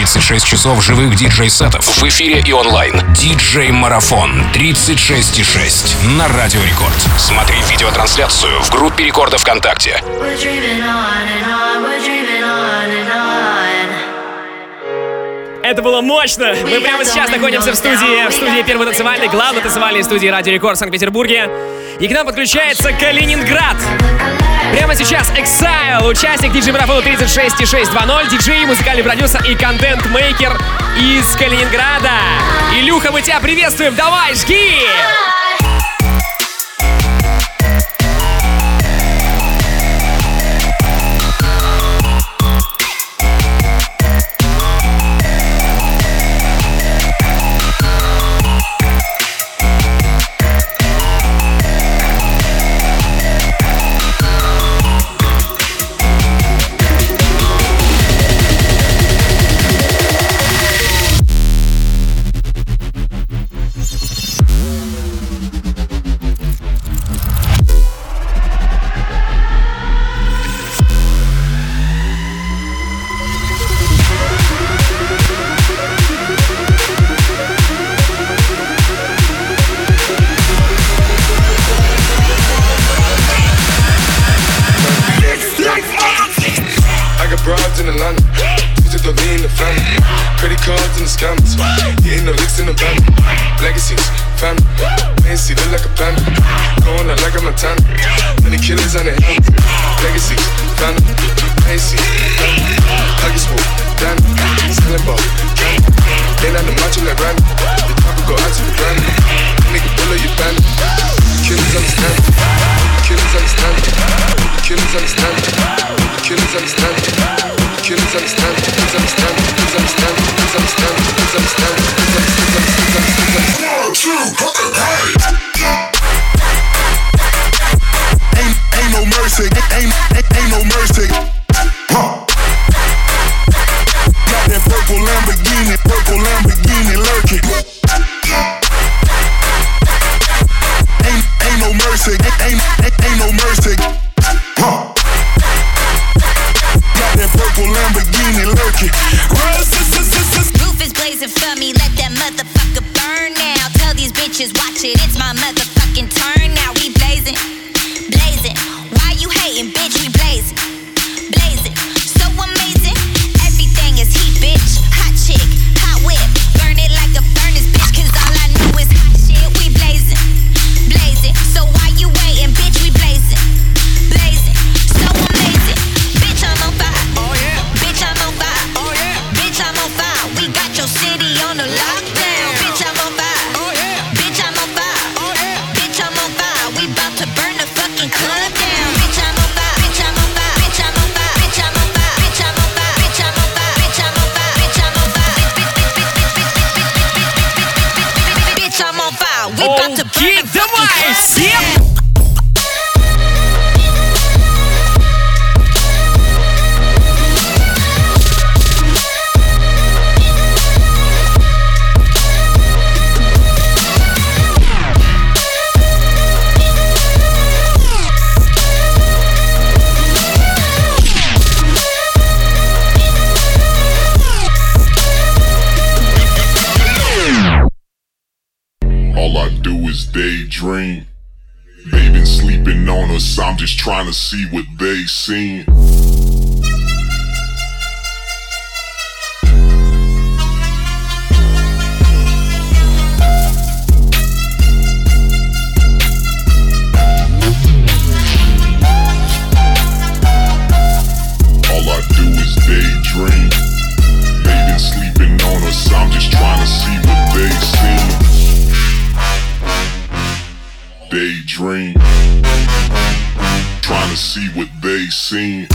36 часов живых диджей-сетов в эфире и онлайн. Диджей-марафон 36,6 на Радио Рекорд. Смотри видеотрансляцию в группе Рекорда ВКонтакте. Это было мощно! Мы прямо сейчас находимся в студии, в студии Первой танцевальной, главной танцевальной студии Радио Рекорд в Санкт-Петербурге. И к нам подключается Калининград. Прямо сейчас Exile, участник диджей-марафона 36.620, диджей, музыкальный продюсер и контент-мейкер из Калининграда. Илюха, мы тебя приветствуем, давай, жги! See what they seen. See.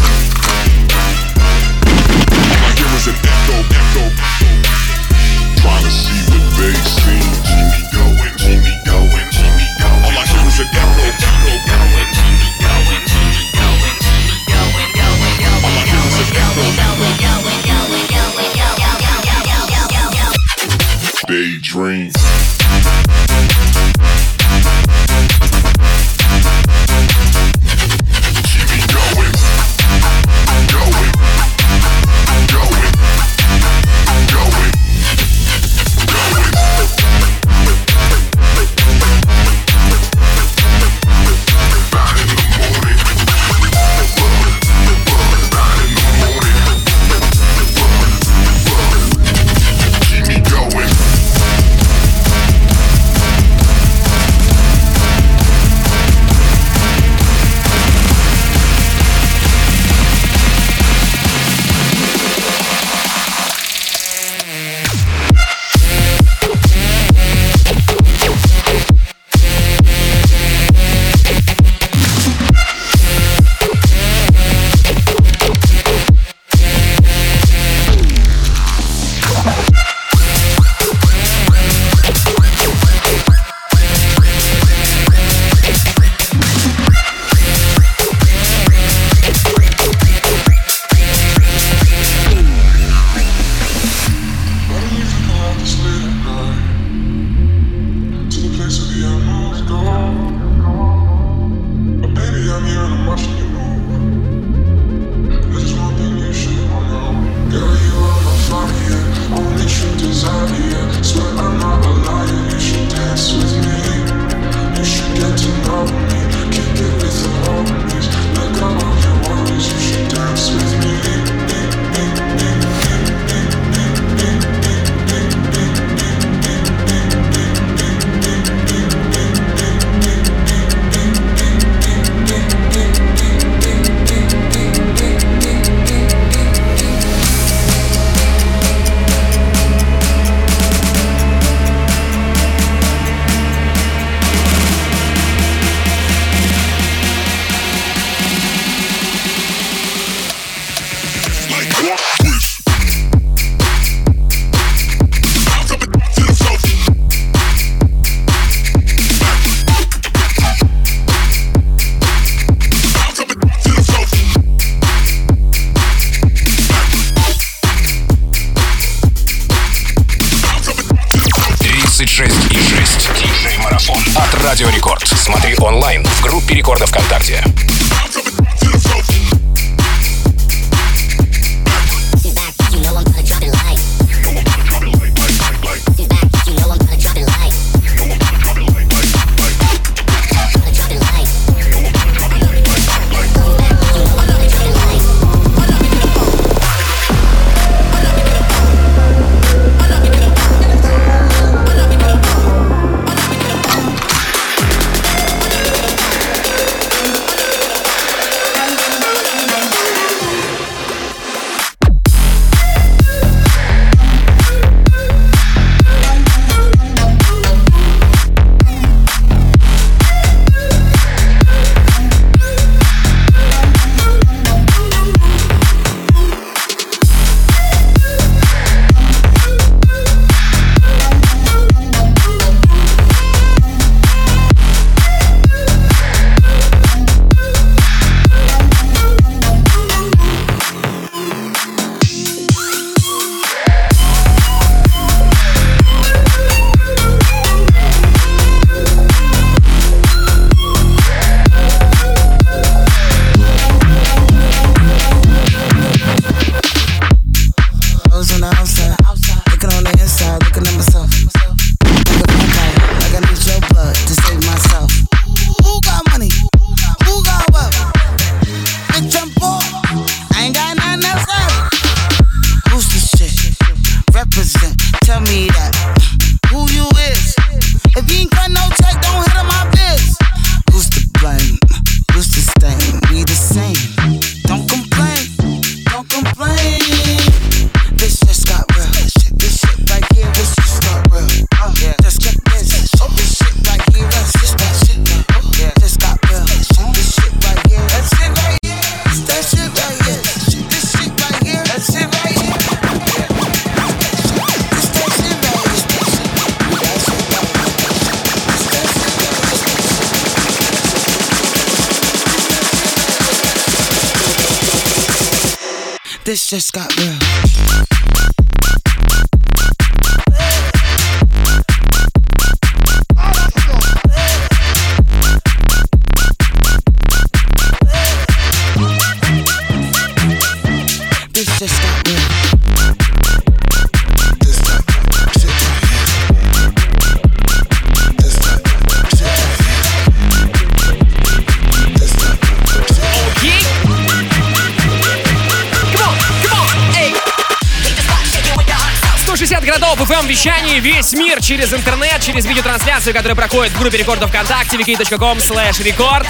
Через интернет, через видеотрансляцию, которая проходит в группе рекордов ВКонтакте, wiki.com slash record.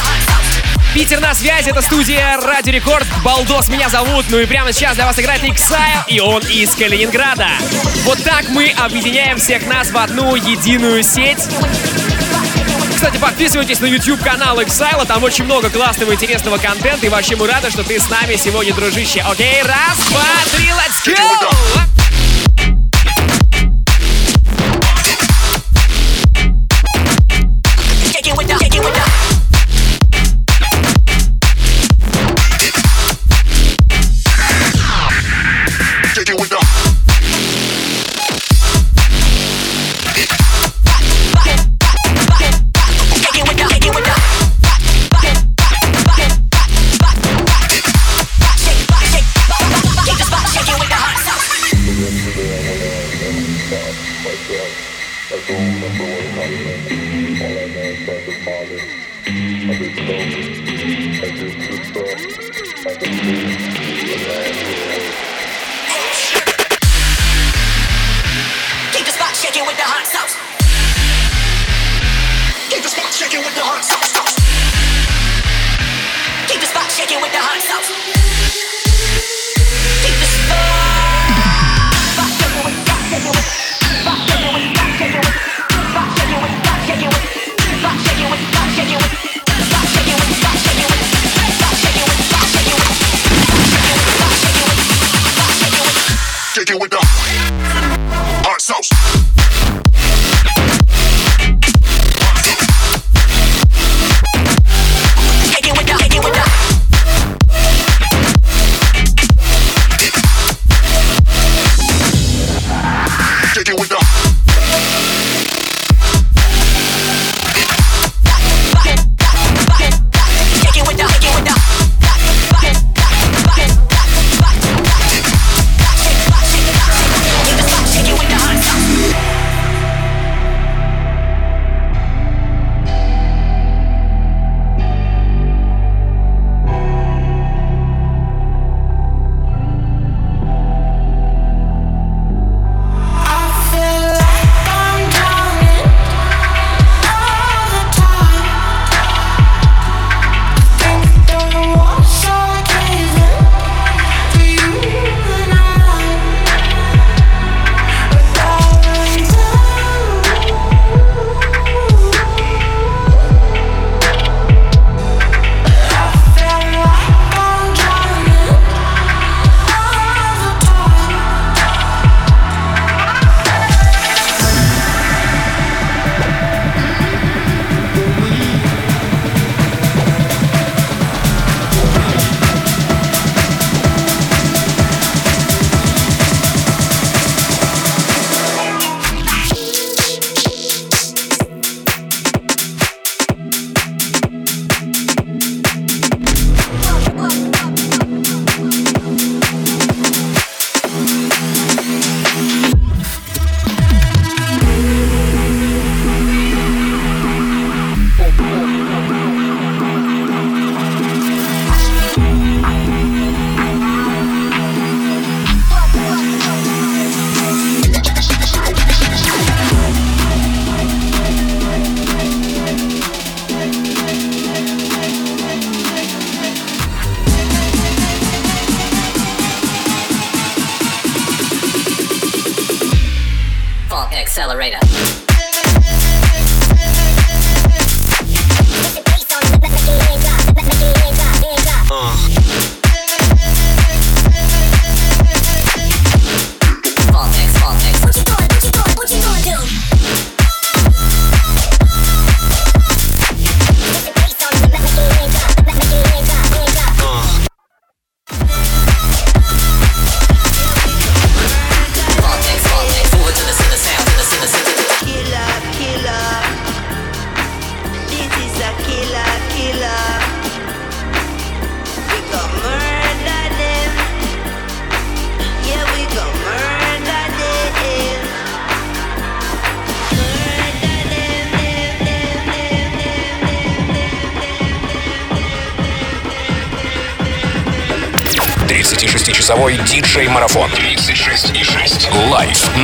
Питер на связи, это студия Радио Рекорд. Балдос меня зовут, ну и прямо сейчас для вас играет Exile, и он из Калининграда. Вот так мы объединяем всех нас в одну единую сеть. Кстати, подписывайтесь на YouTube канал Exile, там очень много классного интересного контента, и вообще мы рады, что ты с нами сегодня, дружище. Окей, раз, два, три, let's go!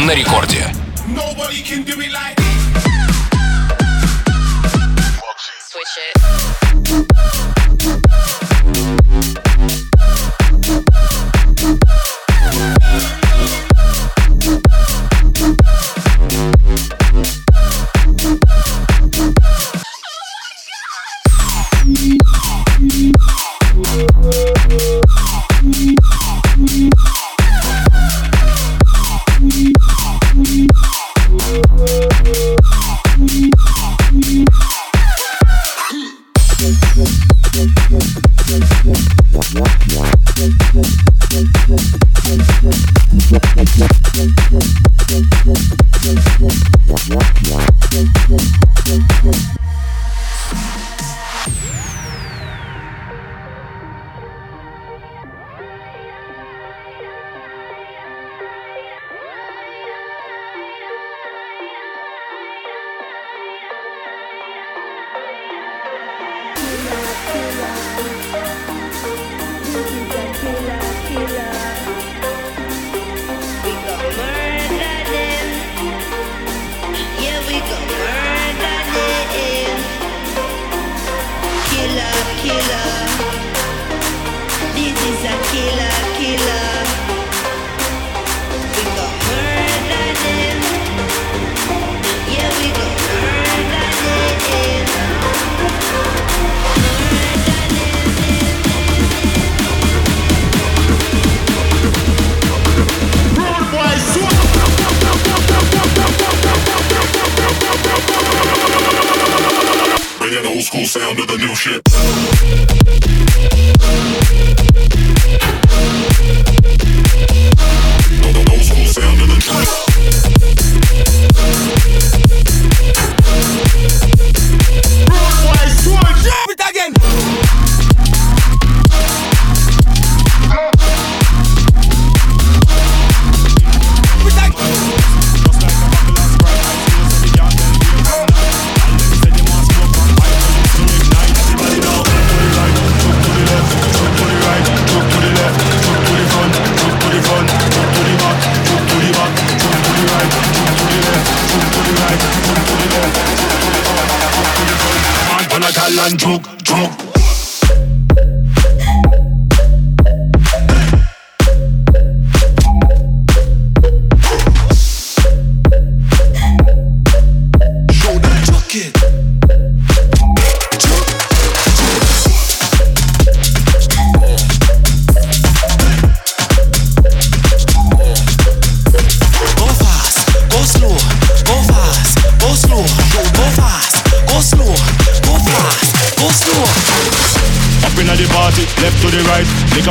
на рекорде. Nobody can do it like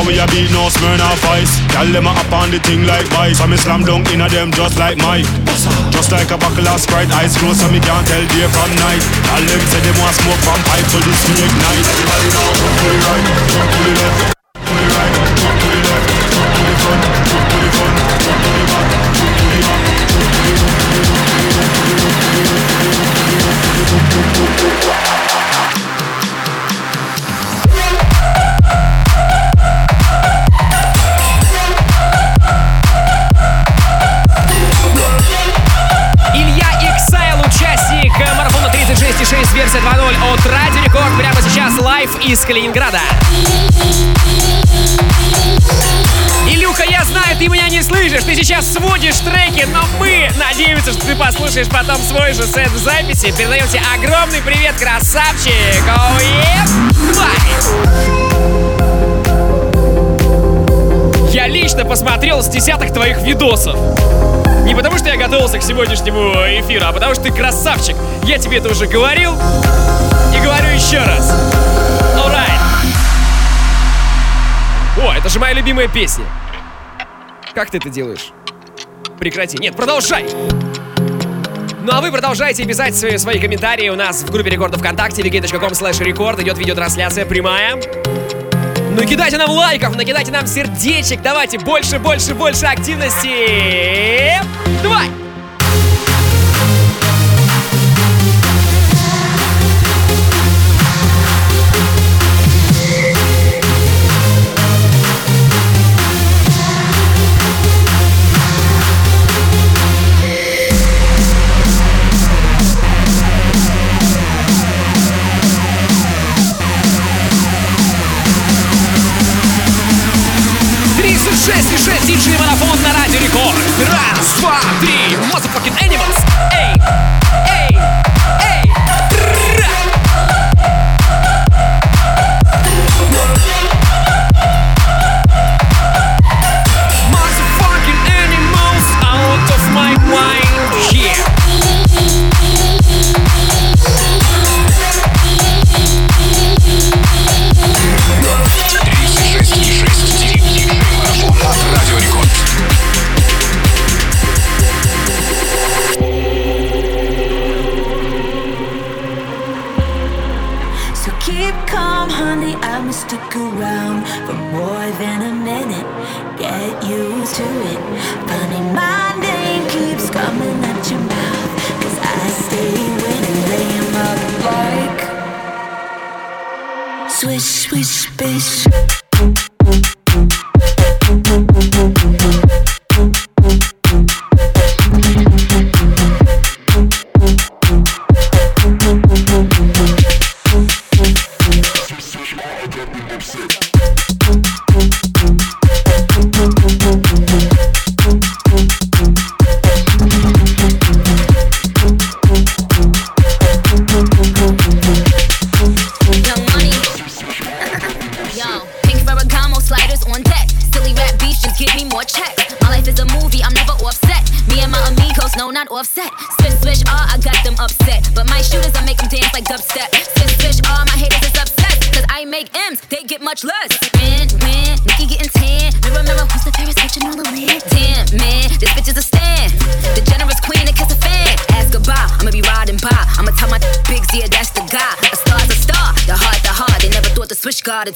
So we a be no smirn of ice. Tell them I up on the thing like vice. So me slam dunk in a them just like Mike. Just like a buckle of Sprite, eyes closed so me can't tell day from night. Tell them say they want smoke from pipe, so this will ignite. Everybody now, jump to the right, jump to the left. Калининграда. Илюха, я знаю, ты меня не слышишь, ты сейчас сводишь треки, но мы надеемся, что ты послушаешь потом свой же сет в записи. Передаем тебе огромный привет, красавчик! Oh, yeah. Я лично посмотрел с десяток твоих видосов. Не потому, что я готовился к сегодняшнему эфиру, а потому, что ты красавчик. Я тебе это уже говорил и говорю еще раз. Это же моя любимая песня. Как ты это делаешь? Прекрати. Нет, продолжай. Ну а вы продолжайте писать свои, свои комментарии у нас в группе рекордов ВКонтакте vk.com slash рекорд идет видеотрансляция прямая. Ну кидайте нам лайков, накидайте нам сердечек, давайте больше, больше, больше активности. Давай!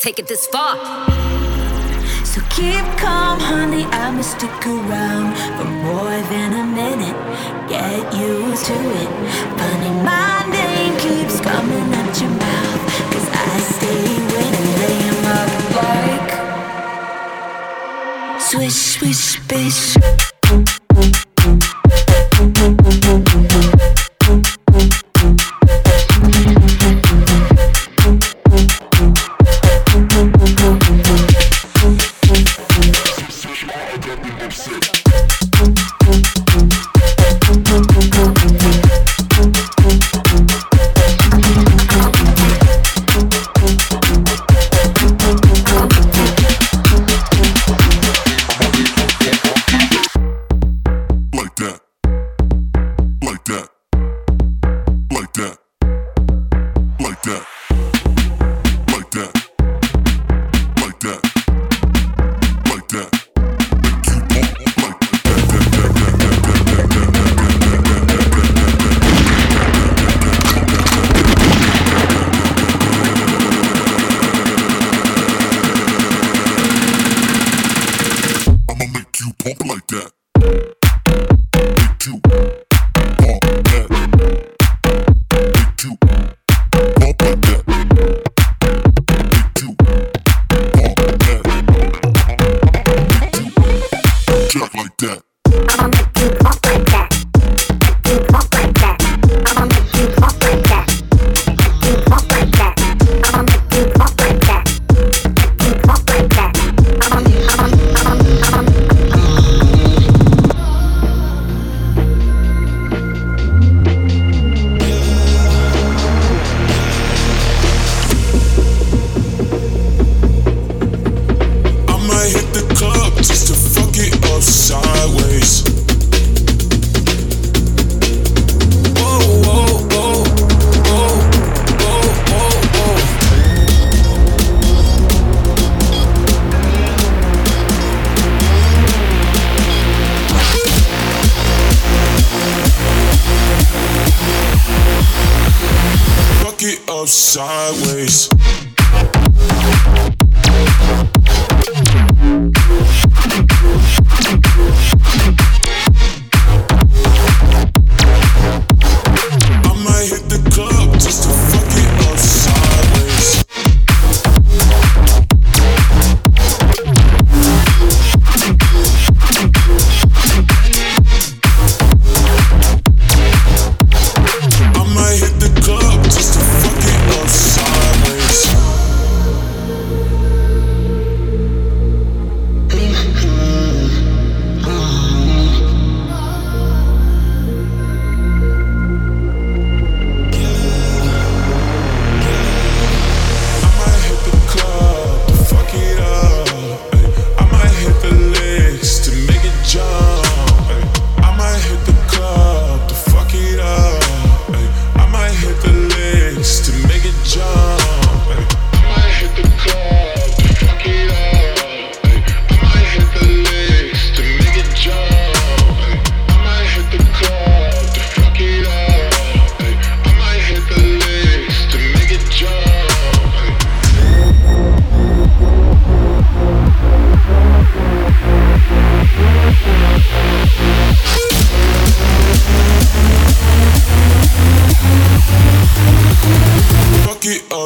Take it this far. So keep calm, honey. I'ma stick around for more than a minute. Get used to it. Funny, my name keeps coming at your mouth. Cause I stay winning, laying up like. Swish, swish, bish.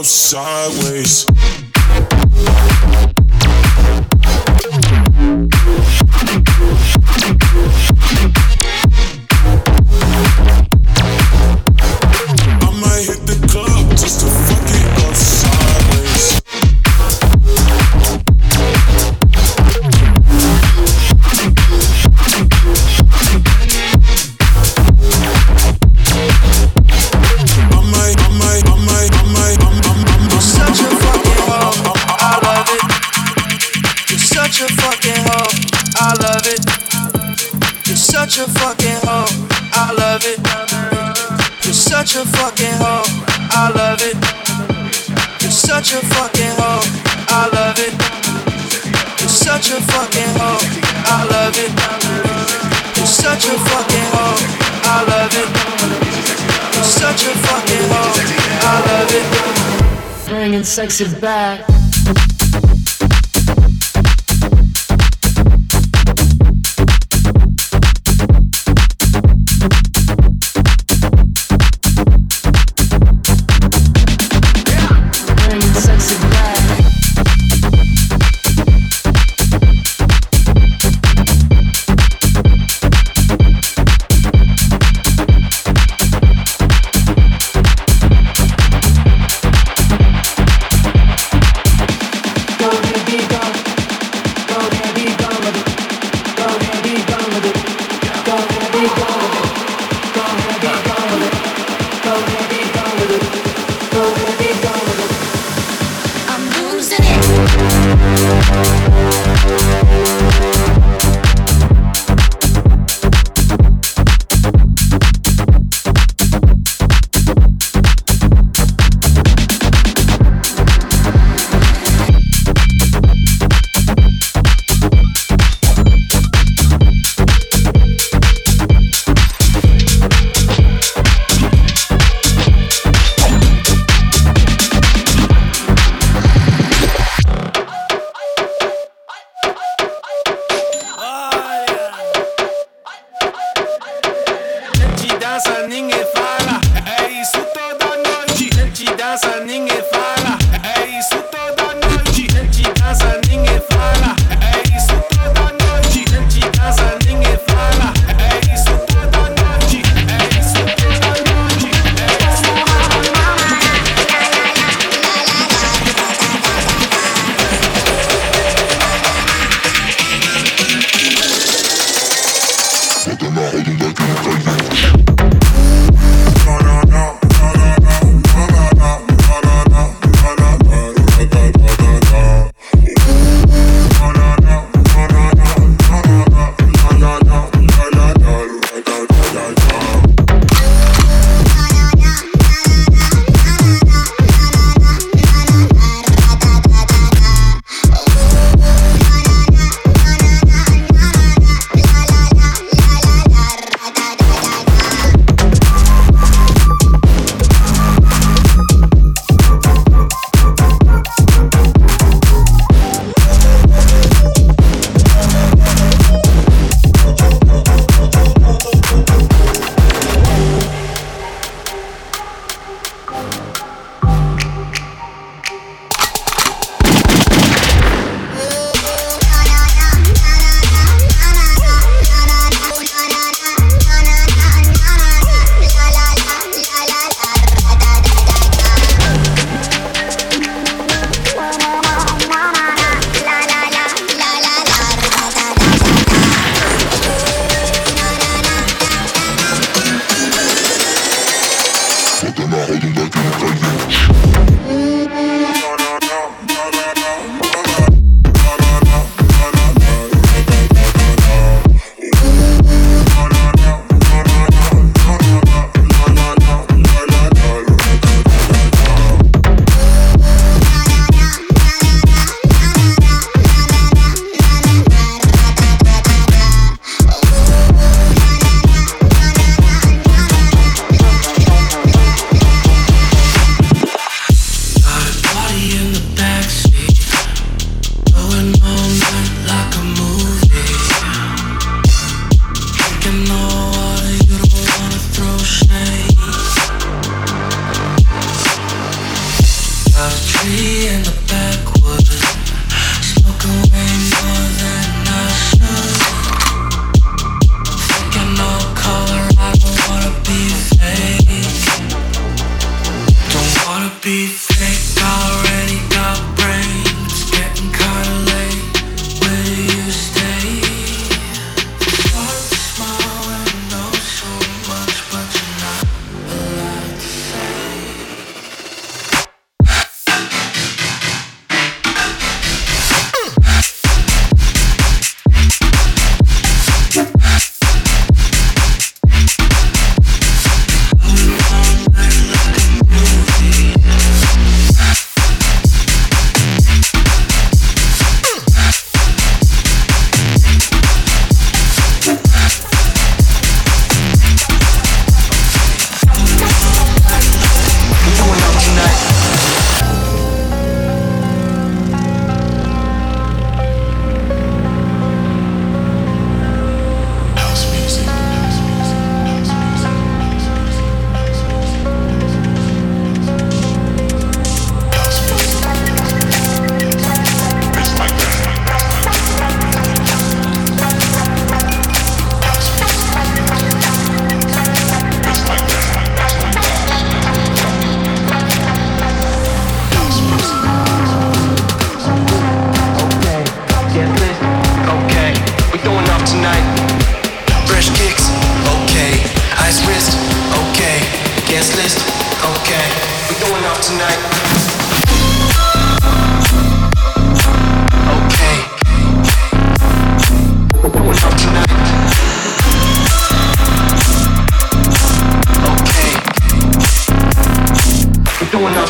sideways. such a fucking hoe. I love it. You're such a fucking hoe. I love it. You're such a fucking hoe. I love it. You're such a fucking hoe. I love it. Bringing sexy back.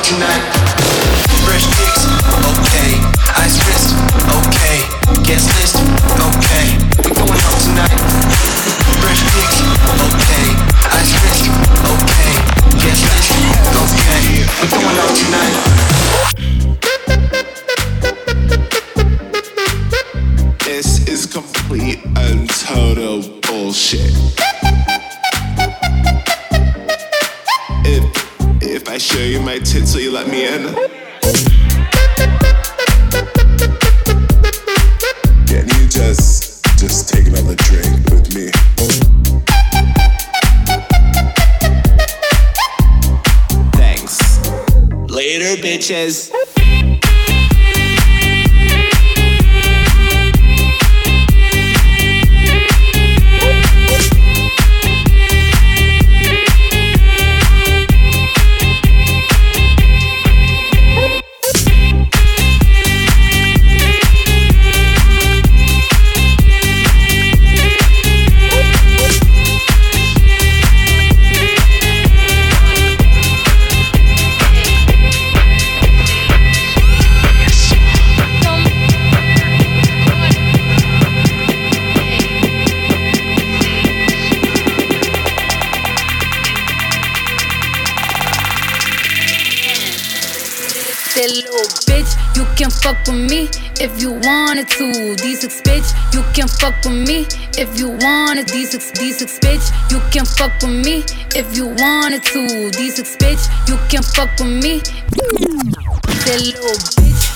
Tonight. Wanted to. D6 bitch, you can fuck with me if you wanted. D6, D6 bitch, you can fuck with me if you wanted to. D6 bitch, you can fuck with me. That little bitch,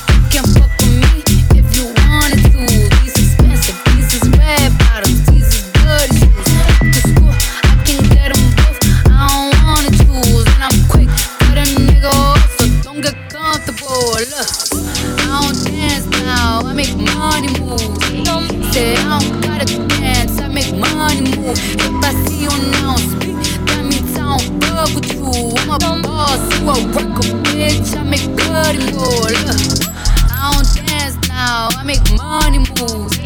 If I see you now speak, that means I don't fuck with you. I'm a boss, you a worker, bitch. I make good move. Look, I don't dance now, I make money moves.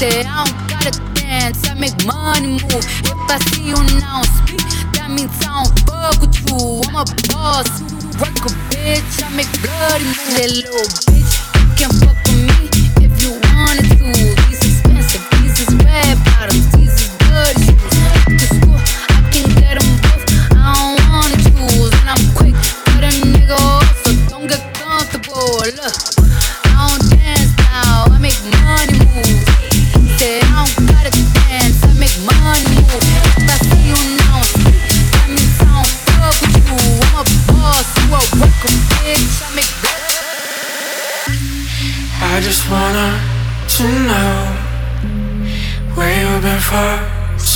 Say I don't gotta dance, I make money move. If I see you now speak, that means I don't fuck with you. I'm a boss, work a bitch, I make bloody moves. That little bitch, you can fuck with me if you wanted to.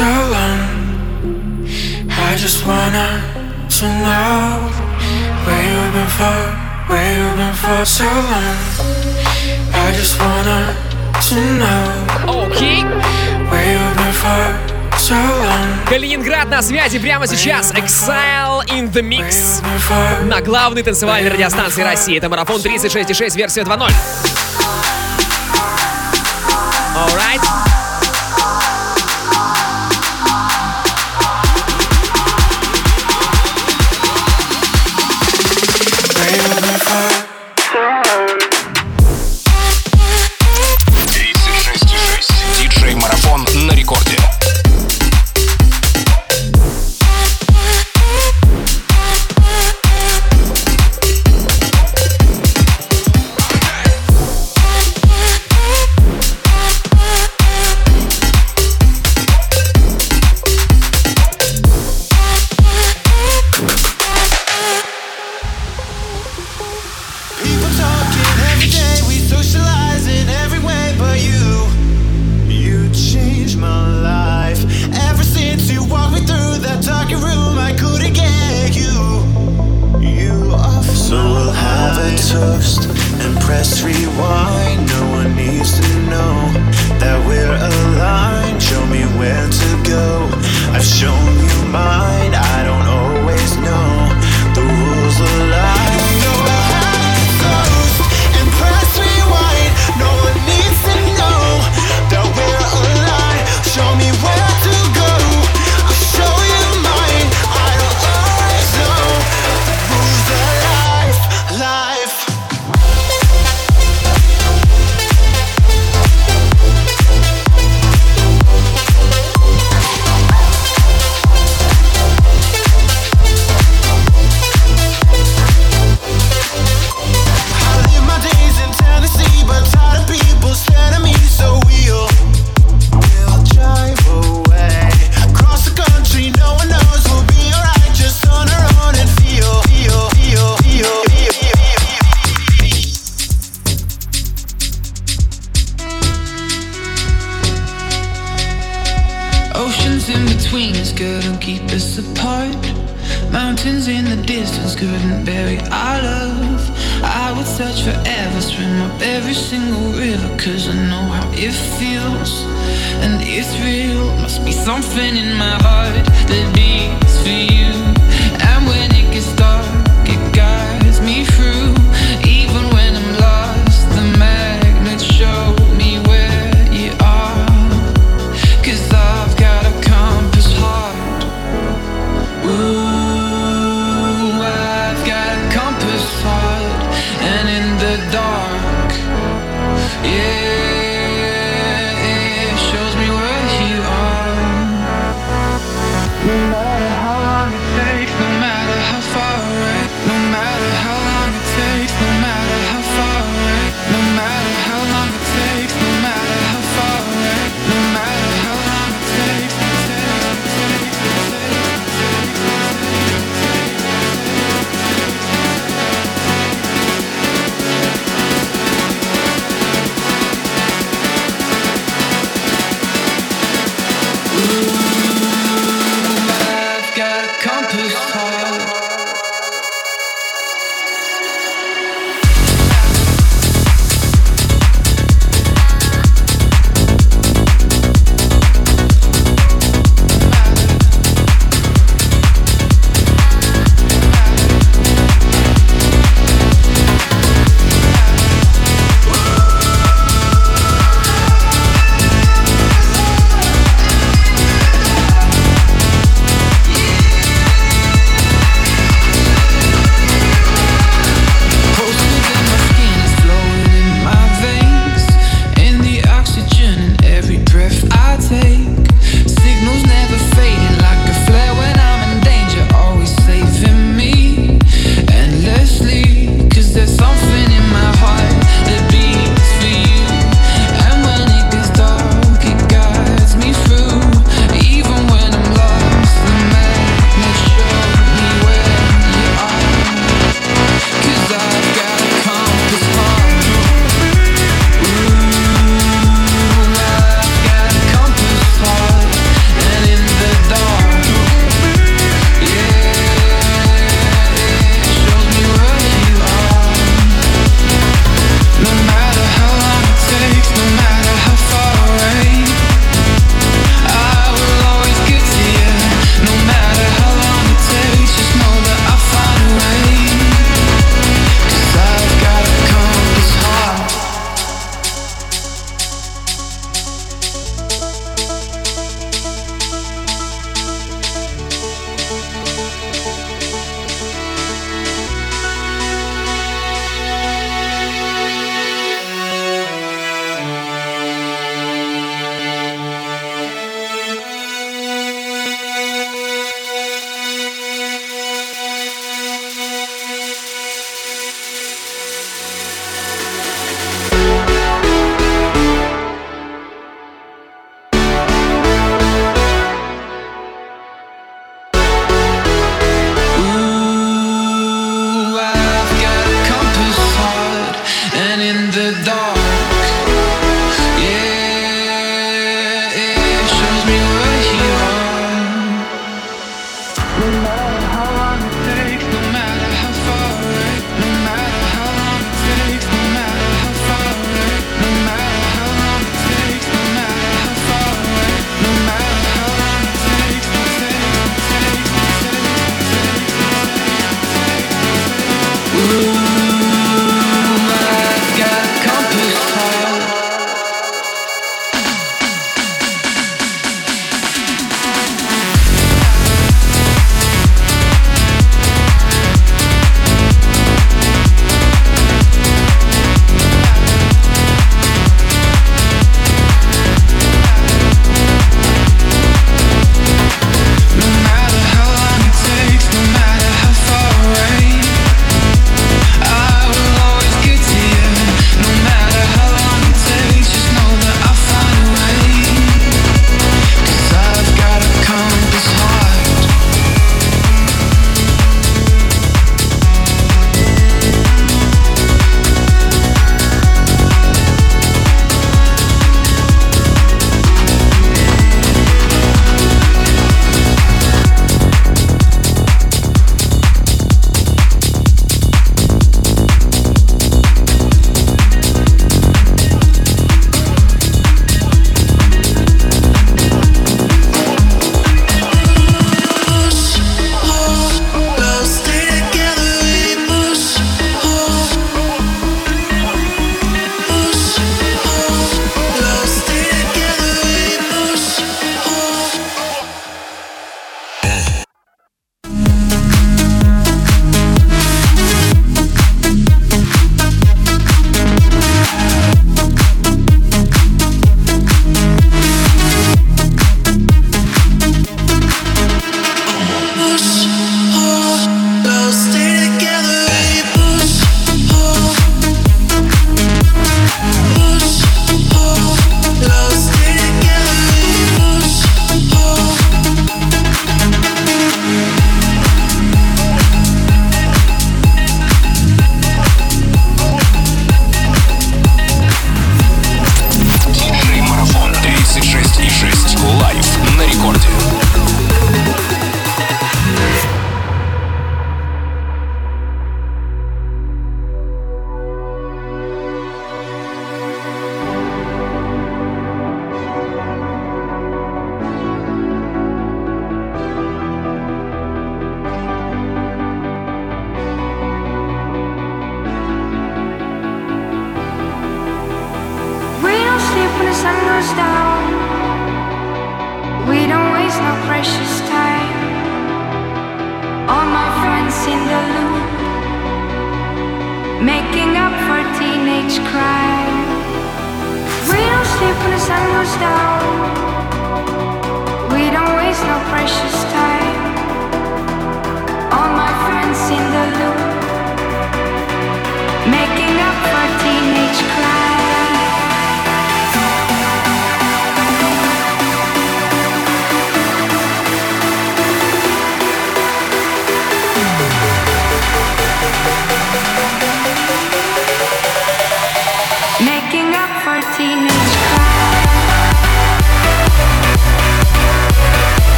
So long. I just wanna to know where you've been for, where you've been for so long. I just wanna to know Окей. where you've been for so. Калининград на связи прямо сейчас. Exile in the Mix. На главной танцевальной радиостанции России. Это марафон 36.6, версия 2.0. Alright.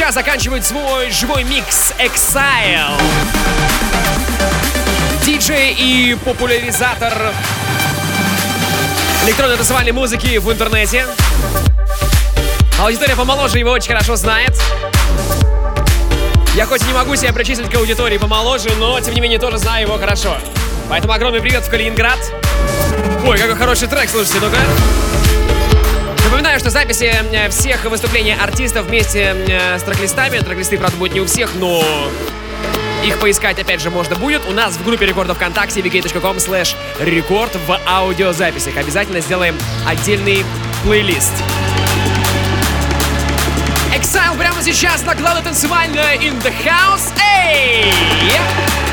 Сейчас заканчивает свой живой микс Exile. Диджей и популяризатор электронной танцевальной музыки в интернете. Аудитория помоложе его очень хорошо знает. Я хоть и не могу себя причислить к аудитории помоложе, но тем не менее тоже знаю его хорошо. Поэтому огромный привет в Калининград. Ой, какой хороший трек, слушайте, ну-ка. Напоминаю, что записи э, всех выступлений артистов вместе э, с трек-листами, трек-листы, правда, будут не у всех, но их поискать, опять же, можно будет. У нас в группе рекордов ВКонтакте vk.com slash рекорд в аудиозаписях. Обязательно сделаем отдельный плейлист. Exile прямо сейчас на главной танцевальной in the house. Эй! No